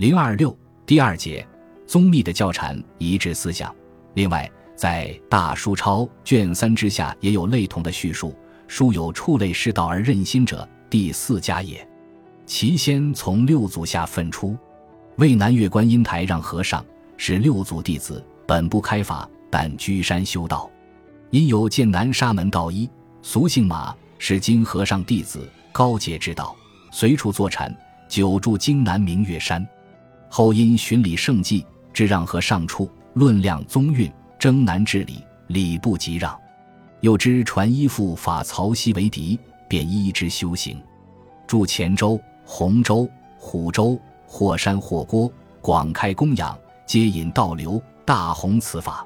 零二六第二节，宗密的教禅一致思想。另外，在《大书钞》卷三之下也有类同的叙述。书有触类世道而任心者，第四家也。其先从六祖下分出，为南岳观音台让和尚，是六祖弟子，本不开法，但居山修道。因有见南沙门道一，俗姓马，是金和尚弟子，高洁之道，随处坐禅，久住荆南明月山。后因循礼圣迹，知让和尚处，论量宗韵，征南治理，礼不及让。又知传依附法曹溪为敌，便依之修行。住黔州、洪州、虎州，或山或郭，广开供养，皆引道流，大弘此法。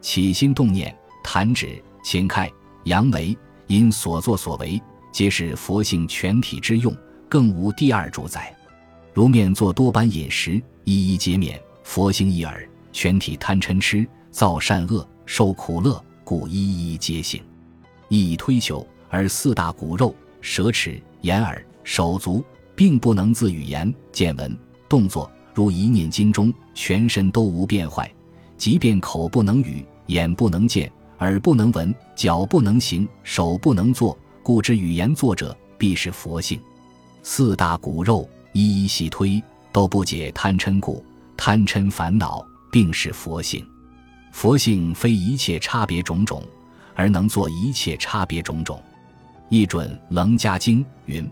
起心动念，弹指、秦开、扬眉，因所作所为，皆是佛性全体之用，更无第二主宰。如面作多般饮食，一一皆免，佛性一耳，全体贪嗔痴，造善恶，受苦乐。故一一皆行，一以推求，而四大骨肉、舌齿、眼耳、手足，并不能自语言、见闻、动作，如一念经中，全身都无变坏。即便口不能语，眼不能见，耳不能闻，脚不能行，手不能做，故知语言作者必是佛性。四大骨肉一一细推，都不解贪嗔故，贪嗔烦恼，并是佛性。佛性非一切差别种种，而能做一切差别种种。一准《楞伽经》云：“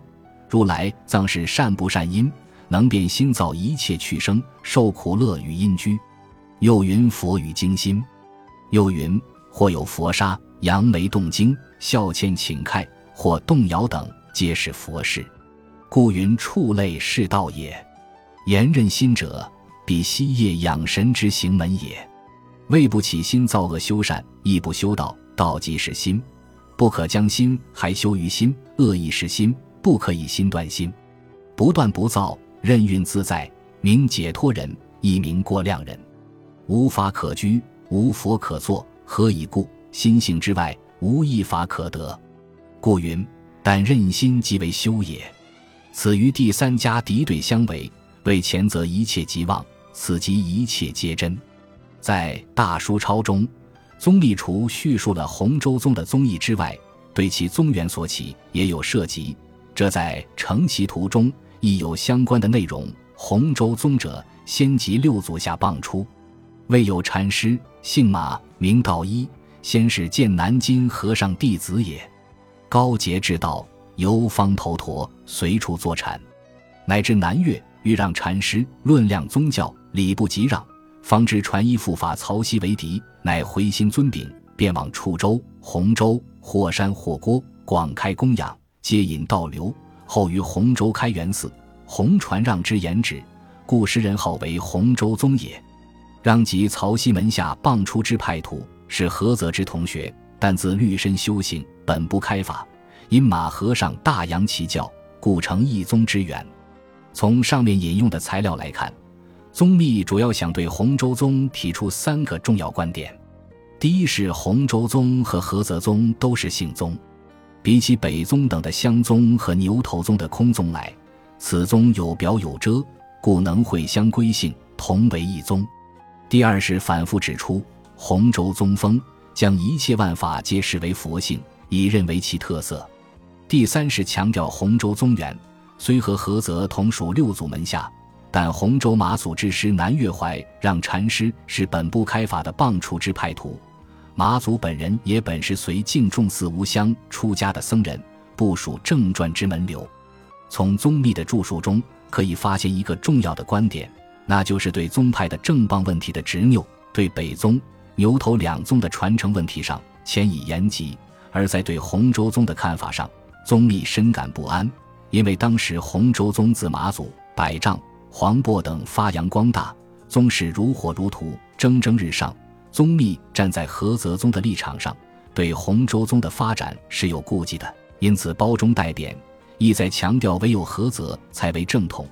如来藏是善不善因，能变心造一切去生受苦乐与因居。”又云：“佛与精心。”又云：“或有佛沙、扬眉动经、笑谦请开，或动摇等，皆是佛事。故云触类是道也。言任心者，彼息业养神之行门也。”未不起心造恶修善，亦不修道。道即是心，不可将心还修于心。恶亦是心，不可以心断心。不断不造，任运自在，名解脱人，亦名过量人。无法可居，无佛可作，何以故？心性之外，无一法可得。故云：但任心即为修也。此于第三家敌对相违，为前则一切即妄，此即一切皆真。在《大书钞》中，宗立除叙述了洪州宗的宗义之外，对其宗源所起也有涉及。这在《成其图》中亦有相关的内容。洪州宗者，先集六祖下傍出，未有禅师，姓马，名道一，先是见南京和尚弟子也。高洁之道，游方头陀，随处坐禅，乃至南岳欲让禅师论量宗教，礼不及让。方知传衣护法曹溪为敌，乃回心尊禀，便往处州、洪州，霍山霍郭，广开供养，皆引道流。后于洪州开元寺，洪传让之言旨，故时人号为洪州宗也。让即曹溪门下傍出之派徒，是菏泽之同学，但自律身修行，本不开法，因马和尚大扬其教，故成一宗之源。从上面引用的材料来看。宗密主要想对洪州宗提出三个重要观点：第一是洪州宗和菏泽宗都是姓宗，比起北宗等的香宗和牛头宗的空宗来，此宗有表有遮，故能会相归姓，同为一宗；第二是反复指出洪州宗风将一切万法皆视为佛性，以认为其特色；第三是强调洪州宗源虽和菏泽同属六祖门下。但洪州马祖之师南岳怀让禅师是本部开法的傍出之派徒，马祖本人也本是随敬重寺无香出家的僧人，不属正传之门流。从宗密的著述中可以发现一个重要的观点，那就是对宗派的正棒问题的执拗，对北宗、牛头两宗的传承问题上迁以严极；而在对洪州宗的看法上，宗密深感不安，因为当时洪州宗自马祖、百丈。黄渤等发扬光大，宗室如火如荼，蒸蒸日上。宗密站在菏泽宗的立场上，对洪州宗的发展是有顾忌的，因此包中带贬，意在强调唯有菏泽才为正统，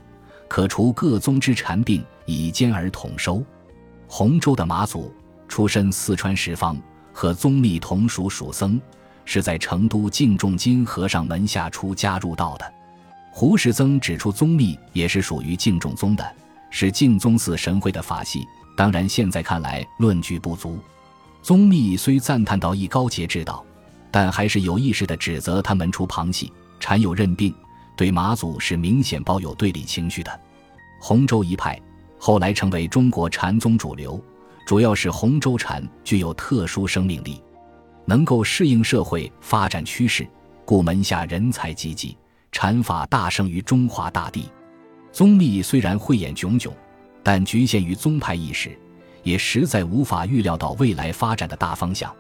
可除各宗之禅病，以兼而统收。洪州的马祖出身四川十方，和宗密同属蜀僧，是在成都净重金和尚门下出家入道的。胡适曾指出，宗密也是属于净重宗的，是净宗寺神会的法系。当然，现在看来论据不足。宗密虽赞叹到一高节之道，但还是有意识地指责他门出旁系，禅有认病，对马祖是明显抱有对立情绪的。洪州一派后来成为中国禅宗主流，主要是洪州禅具有特殊生命力，能够适应社会发展趋势，故门下人才济济，禅法大盛于中华大地。宗密虽然慧眼炯炯，但局限于宗派意识。也实在无法预料到未来发展的大方向。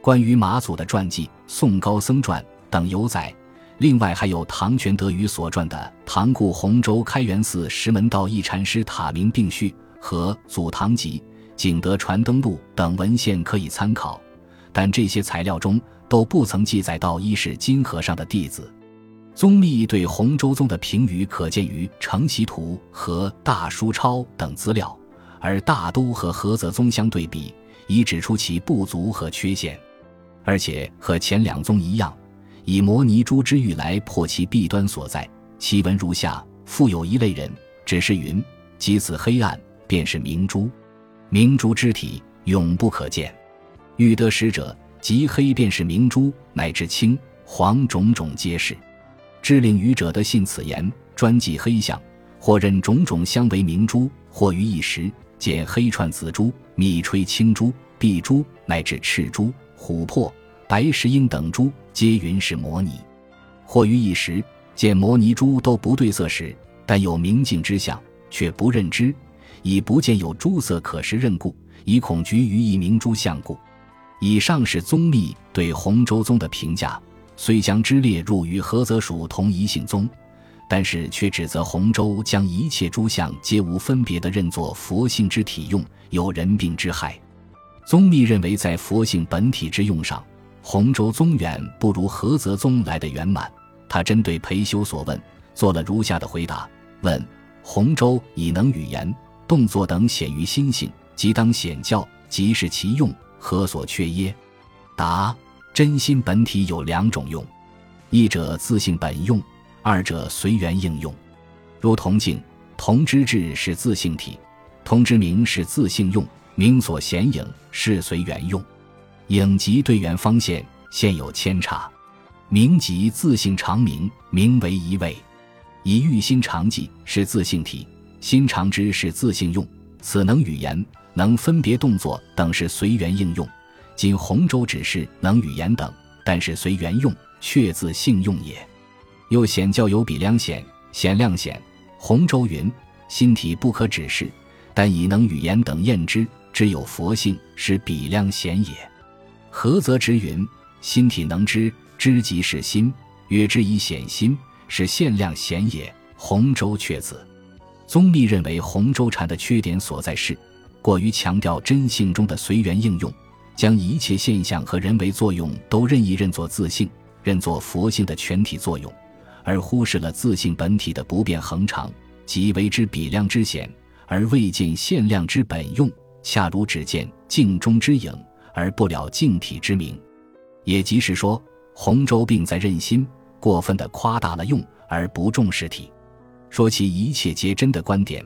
关于马祖的传记《宋高僧传》等有载，另外还有唐玄德宇所传的《唐故洪州开元寺石门道一禅师塔明并序》和《祖堂集》《景德传灯录》等文献可以参考，但这些材料中都不曾记载到一是金和尚的弟子。宗密对洪州宗的评语可见于《承袭图》和《大书钞》等资料。而大都和菏泽宗相对比，已指出其不足和缺陷，而且和前两宗一样，以摩尼珠之玉来破其弊端所在。其文如下：复有一类人，只是云：即此黑暗，便是明珠。明珠之体永不可见。欲得实者，即黑便是明珠，乃至青黄种种皆是。知令愚者得信此言，专记黑相，或认种种相为明珠，或于一时。见黑串紫珠、密吹青珠、碧珠，乃至赤珠、琥珀、白石英等珠，皆云是摩尼。或于一时见摩尼珠都不对色时，但有明镜之相，却不认之，以不见有珠色可识认故，以恐局于一明珠相故。以上是宗密对洪州宗的评价，虽将之列入于菏泽属同一姓宗。但是却指责洪州将一切诸相皆无分别的认作佛性之体用，有人病之害。宗密认为，在佛性本体之用上，洪州宗远不如菏泽宗来的圆满。他针对裴修所问，做了如下的回答：问洪州以能语言、动作等显于心性，即当显教，即是其用，何所缺耶？答：真心本体有两种用，一者自性本用。二者随缘应用，如铜镜，铜之质是自性体，铜之名是自性用，名所显影是随缘用，影即对缘方现，现有扦差，名即自性常明，名为一味。以欲心常记是自性体，心常知是自性用，此能语言，能分别动作等是随缘应用。今洪州只是能语言等，但是随缘用，却自性用也。又显教有比量显、显量显。洪州云：心体不可指示，但以能语言等验之，只有佛性，是比量显也。何则之云：心体能知，知即是心，曰之以显心，是限量显也。洪州却子。宗密认为洪州禅的缺点所在是，过于强调真性中的随缘应用，将一切现象和人为作用都任意认作自性，认作佛性的全体作用。而忽视了自性本体的不变恒常，即为之比量之显，而未见限量之本用，恰如只见镜中之影，而不了镜体之名。也即是说，洪州病在任心，过分的夸大了用，而不重视体。说其一切皆真的观点，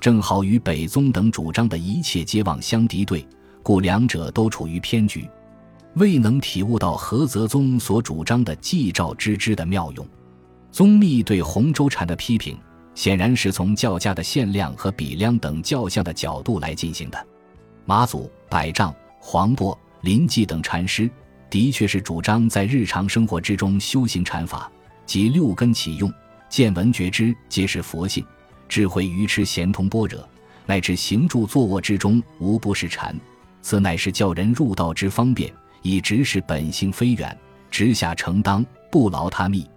正好与北宗等主张的一切皆妄相敌对，故两者都处于偏局，未能体悟到何泽宗所主张的寂照之知的妙用。宗密对洪州禅的批评，显然是从教家的限量和比量等教相的角度来进行的。马祖、百丈、黄渤、临济等禅师，的确是主张在日常生活之中修行禅法，即六根起用、见闻觉知皆是佛性，智慧愚痴咸通般若，乃至行住坐卧之中无不是禅。此乃是教人入道之方便，以直视本性非远，直下承当，不劳他密。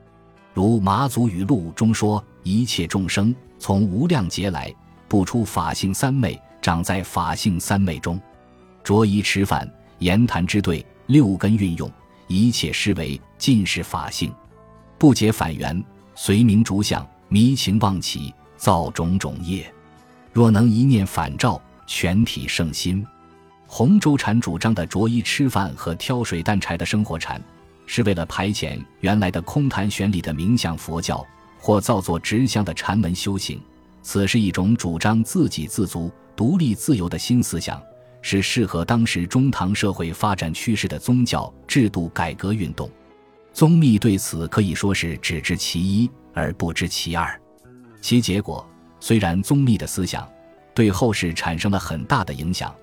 如《马祖语录》中说：“一切众生从无量劫来，不出法性三昧，长在法性三昧中。着衣吃饭、言谈之对，六根运用，一切视为尽是法性。不解反缘，随名逐相，迷情妄起，造种种业。若能一念反照，全体圣心。”洪州禅主张的着衣吃饭和挑水担柴的生活禅。是为了排遣原来的空谈玄理的冥想佛教，或造作直相的禅门修行，此是一种主张自给自足、独立自由的新思想，是适合当时中唐社会发展趋势的宗教制度改革运动。宗密对此可以说是只知其一而不知其二。其结果虽然宗密的思想对后世产生了很大的影响，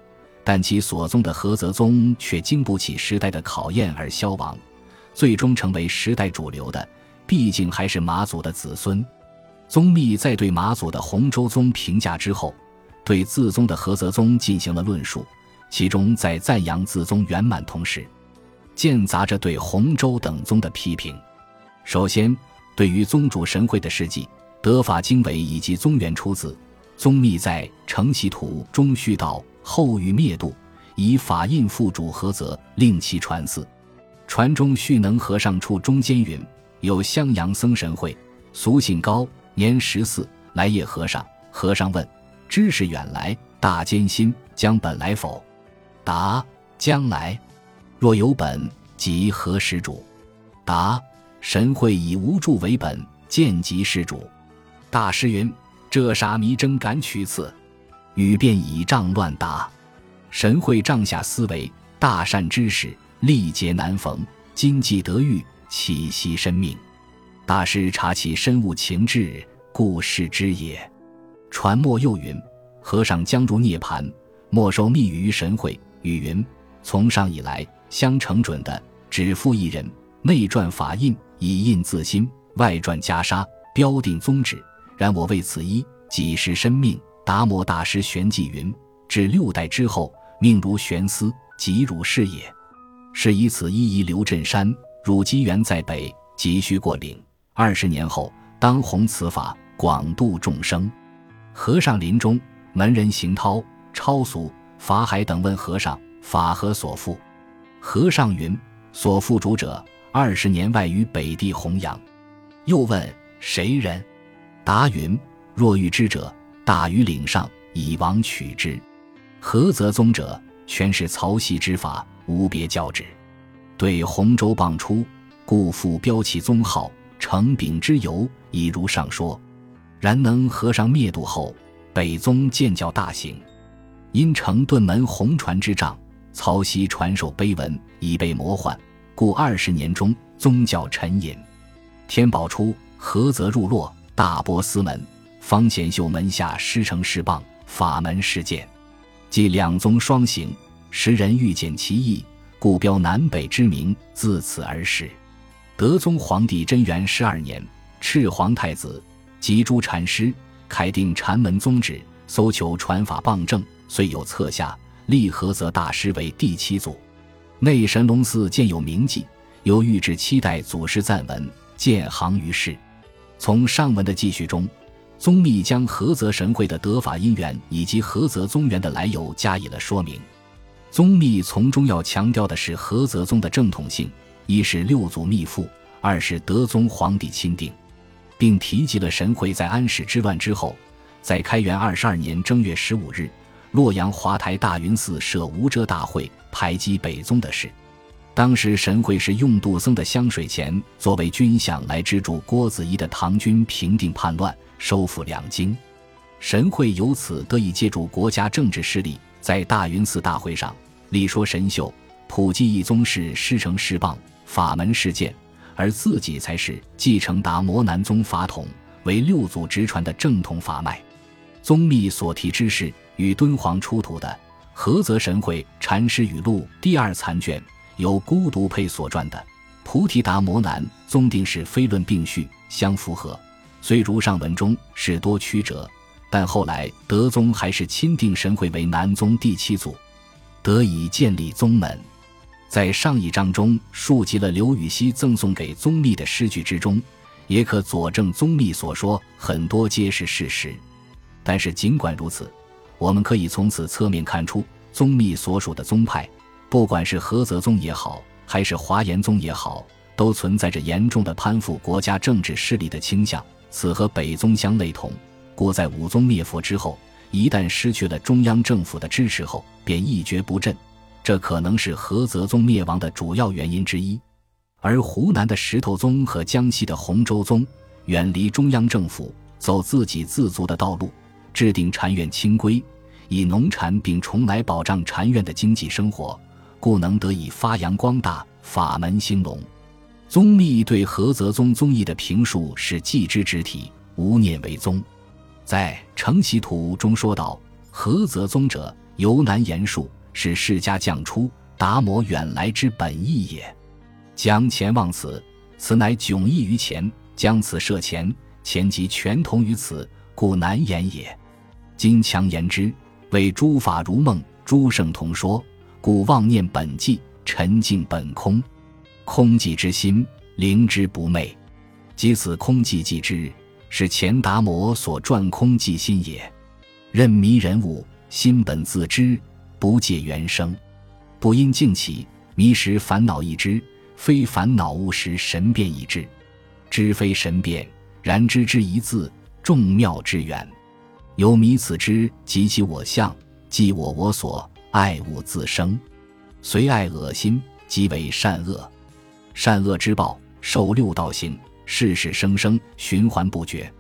但其所宗的菏泽宗却经不起时代的考验而消亡，最终成为时代主流的，毕竟还是马祖的子孙。宗密在对马祖的洪州宗评价之后，对自宗的菏泽宗进行了论述，其中在赞扬自宗圆满同时，间杂着对洪州等宗的批评。首先，对于宗主神会的事迹、德法经纬以及宗源出自，宗密在《承袭图》中叙道：“后欲灭度，以法印附主菏泽，令其传嗣。”传中续能和尚处中间云：“有襄阳僧神会，俗姓高。”年十四，来谒和尚。和尚问：“知识远来，大艰辛，将本来否？”答：“将来。若有本，即何时主？”答：“神会以无助为本，见即施主。”大师云：“这啥迷真敢取此？”语便以杖乱答。神会帐下思维，大善之士，历劫难逢，今既得遇，岂惜身命？大师察其深悟情志，故视之也。传末又云：和尚将入涅盘，没收密语于神会。语云：从上以来，相承准的，只付一人。内传法印，以印自心；外传袈裟，标定宗旨。然我为此一，几时身命？达摩大师玄寂云：至六代之后，命如玄丝，即如是也。是以此一遗留镇山，汝机缘在北，急需过岭。二十年后，当弘此法，广度众生。和尚临终，门人行涛、超俗、法海等问和尚：“法何所附？”和尚云：“所附主者，二十年外于北地弘扬。”又问：“谁人？”答云：“若遇之者，大于岭上，以往取之。何则宗者，全是曹溪之法，无别教旨。对洪州傍出，故复标其宗号。”成丙之由，已如上说。然能和尚灭度后，北宗建教大行，因成顿门红传之仗，曹溪传授碑文，已被魔幻，故二十年中宗教沉隐。天宝初，菏泽入洛，大波斯门、方显秀门下师承释棒，法门事件，即两宗双行，时人欲见其意，故标南北之名，自此而始。德宗皇帝贞元十二年，赤皇太子及诸禅师开定禅门宗旨，搜求传法棒正，遂有册下，立菏泽大师为第七祖。内神龙寺建有铭记，由御制七代祖师赞文，建行于世。从上文的记叙中，宗密将菏泽神会的得法因缘以及菏泽宗源的来由加以了说明。宗密从中要强调的是菏泽宗的正统性。一是六祖密父，二是德宗皇帝钦定，并提及了神会在安史之乱之后，在开元二十二年正月十五日，洛阳华台大云寺设无遮大会，排击北宗的事。当时神会是用杜僧的香水钱作为军饷来资助郭子仪的唐军平定叛乱，收复两京。神会由此得以借助国家政治势力，在大云寺大会上力说神秀，普济一宗是师承释棒。法门事件，而自己才是继承达摩南宗法统为六祖直传的正统法脉。宗密所提之事，与敦煌出土的《菏泽神会禅师语录》第二残卷由孤独佩所撰的《菩提达摩南宗定是非论》并序相符合。虽如上文中事多曲折，但后来德宗还是钦定神会为南宗第七祖，得以建立宗门。在上一章中述及了刘禹锡赠送给宗密的诗句之中，也可佐证宗密所说很多皆是事实。但是尽管如此，我们可以从此侧面看出，宗密所属的宗派，不管是菏泽宗也好，还是华严宗也好，都存在着严重的攀附国家政治势力的倾向。此和北宗相类同，故在武宗灭佛之后，一旦失去了中央政府的支持后，便一蹶不振。这可能是菏泽宗灭亡的主要原因之一，而湖南的石头宗和江西的洪州宗远离中央政府，走自给自足的道路，制定禅院清规，以农禅并重来保障禅院的经济生活，故能得以发扬光大，法门兴隆。宗密对菏泽宗宗义的评述是继之直体，无念为宗。在《承袭图》中说道：“菏泽宗者，由南言述，是世家将出，达摩远来之本意也。将前望此，此乃迥异于前；将此设前，前即全同于此，故难言也。今强言之，为诸法如梦，诸圣同说，故妄念本寂，沉静本空。”空寂之心，灵之不昧，即此空寂寂之，是前达摩所传空寂心也。任迷人物，心本自知，不借原生，不因静起，迷时烦恼一知，非烦恼物时神变易知，知非神变，然知之一字，众妙之源。由迷此之，及其我相，即我我所爱物自生，随爱恶心，即为善恶。善恶之报，受六道行，世世生生循环不绝。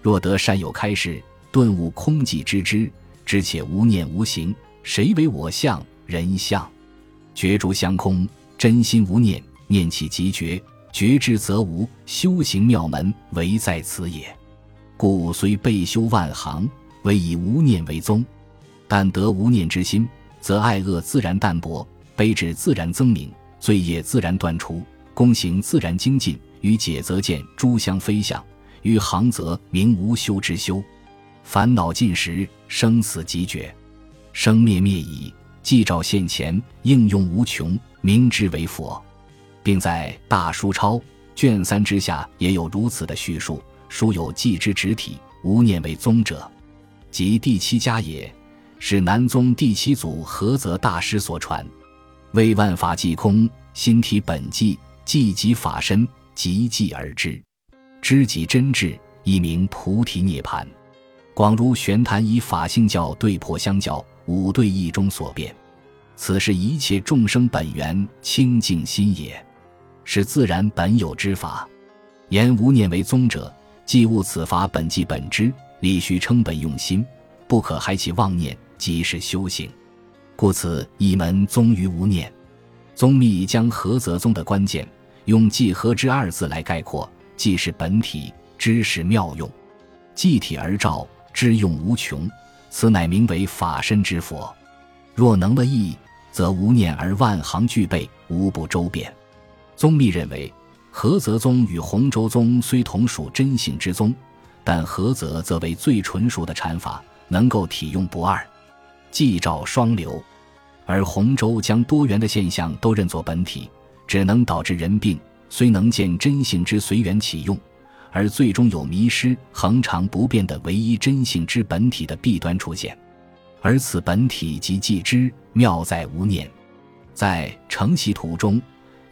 若得善有开示，顿悟空寂之知，知且无念无形，谁为我相？人相？觉诸相空，真心无念，念起即觉，觉知则无。修行妙门，唯在此也。故虽备修万行，唯以无念为宗。但得无念之心，则爱恶自然淡薄，悲智自然增明，罪业自然断除。功行自然精进，于解则见诸相非相，于行则明无修之修。烦恼尽时，生死即绝，生灭灭已，寂照现前，应用无穷，明之为佛。并在《大书钞》卷三之下也有如此的叙述。书有寂之直体，无念为宗者，即第七家也，是南宗第七祖菏泽大师所传，为万法即空，心体本寂。寂即法身，即寂而知，知即真智，一名菩提涅槃。广如玄坛以法性教对破相教，五对一中所变。此是一切众生本源清净心也，是自然本有之法。言无念为宗者，即悟此法本即本知，理须称本用心，不可害其妄念，即是修行。故此一门宗于无念。宗密将何则宗的关键。用“寂和之”二字来概括，寂是本体，知是妙用，寂体而照，知用无穷，此乃名为法身之佛。若能了义，则无念而万行俱备，无不周遍。宗密认为，菏泽宗与洪州宗虽同属真性之宗，但菏泽则为最纯熟的禅法，能够体用不二，寂照双流；而洪州将多元的现象都认作本体。只能导致人病，虽能见真性之随缘起用，而最终有迷失、恒常不变的唯一真性之本体的弊端出现。而此本体即寂之，妙在无念。在《承袭图》中，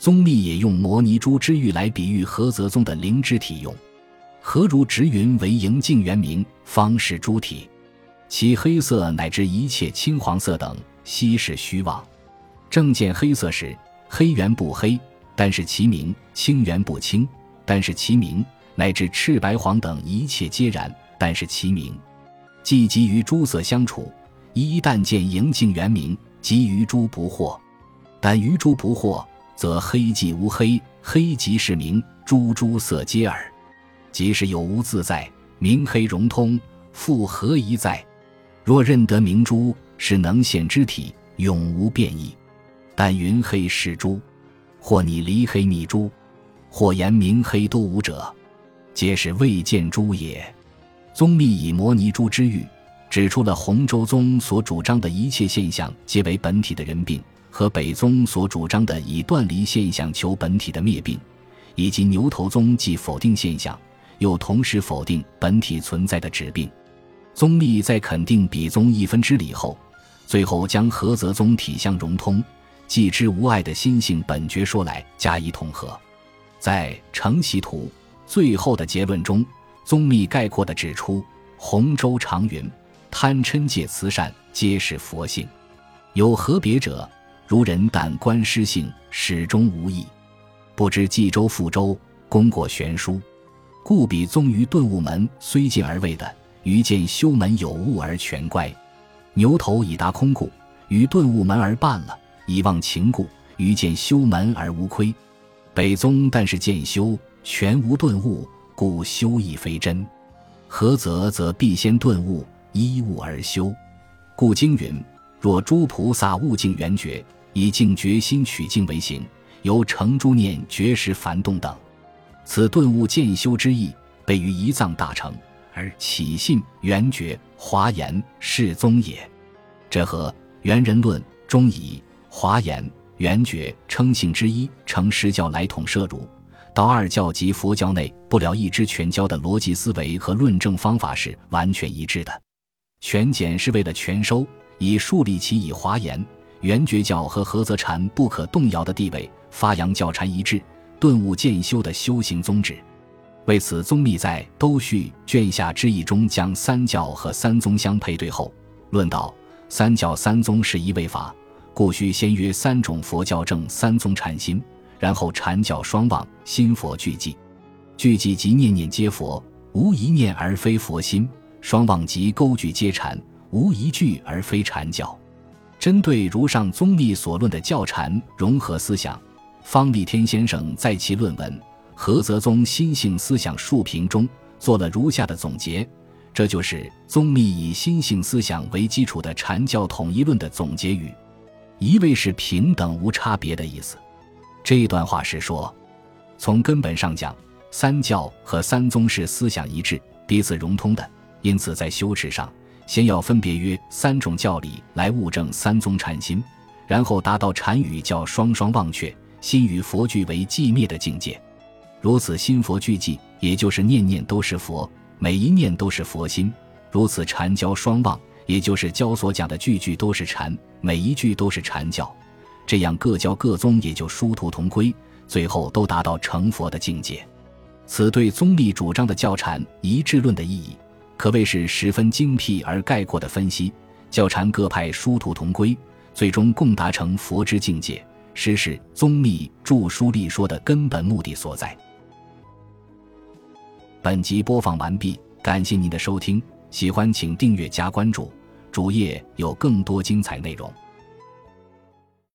宗密也用摩尼珠之玉来比喻菏泽宗的灵芝体用。何如直云为莹净圆明，方是诸体，其黑色乃至一切青黄色等，悉是虚妄。正见黑色时。黑圆不黑，但是其名；青圆不青，但是其名；乃至赤白黄等一切皆然，但是其名。既即于诸色相处，一旦见莹净圆明，即于诸不惑；但于诸不惑，则黑即无黑，黑即是明，诸诸色皆耳。即是有无自在，明黑融通，复何疑在？若认得明珠是能显之体，永无变异。但云黑是珠，或你离黑密珠，或言明黑多无者，皆是未见珠也。宗密以摩尼珠之喻，指出了洪州宗所主张的一切现象皆为本体的人病，和北宗所主张的以断离现象求本体的灭病，以及牛头宗既否定现象，又同时否定本体存在的指病。宗密在肯定比宗一分之理后，最后将菏泽宗体相融通。既知无碍的心性本觉说来加以统合，在《承袭图》最后的结论中，宗密概括地指出：洪州长云，贪嗔戒慈善皆是佛性，有何别者？如人但观失性，始终无益。不知冀州、富州功过悬殊，故彼宗于顿悟门虽进而未的，于见修门有物而全乖。牛头已达空故，于顿悟门而半了；以忘情故，于见修门而无亏。北宗但是见修全无顿悟，故修亦非真。何则？则必先顿悟，依悟而修。故经云：若诸菩萨悟境圆觉，以净觉心取静为行，由成诸念觉识繁动等。此顿悟渐修之意，备于一藏大成，而起信圆觉华严是宗也。这和圆人论中以华严圆觉称性之一，成实教来统摄入，道二教及佛教内不了一知全教的逻辑思维和论证方法是完全一致的。全简是为了全收，以树立其以华严圆觉教和合则禅不可动摇的地位，发扬教禅一致。顿悟渐修的修行宗旨，为此宗密在《都序》卷下之意中将三教和三宗相配对后，论道：三教三宗是一位法，故须先约三种佛教正三宗禅心，然后禅教双望心佛俱寂。俱寂即念念皆佛，无一念而非佛心；双望即勾具皆禅，无一句而非禅教。针对如上宗密所论的教禅融合思想。方立天先生在其论文《菏泽宗心性思想述评》中做了如下的总结，这就是宗密以心性思想为基础的禅教统一论的总结语。一位是平等无差别的意思。这一段话是说，从根本上讲，三教和三宗是思想一致、彼此融通的，因此在修持上，先要分别约三种教理来悟证三宗禅心，然后达到禅与教双双忘却。心与佛俱为寂灭的境界，如此心佛俱寂，也就是念念都是佛，每一念都是佛心；如此禅教双忘，也就是教所讲的句句都是禅，每一句都是禅教。这样各教各宗也就殊途同归，最后都达到成佛的境界。此对宗立主张的教禅一致论的意义，可谓是十分精辟而概括的分析。教禅各派殊途同归，最终共达成佛之境界。实是宗密著书立说的根本目的所在。本集播放完毕，感谢您的收听，喜欢请订阅加关注，主页有更多精彩内容。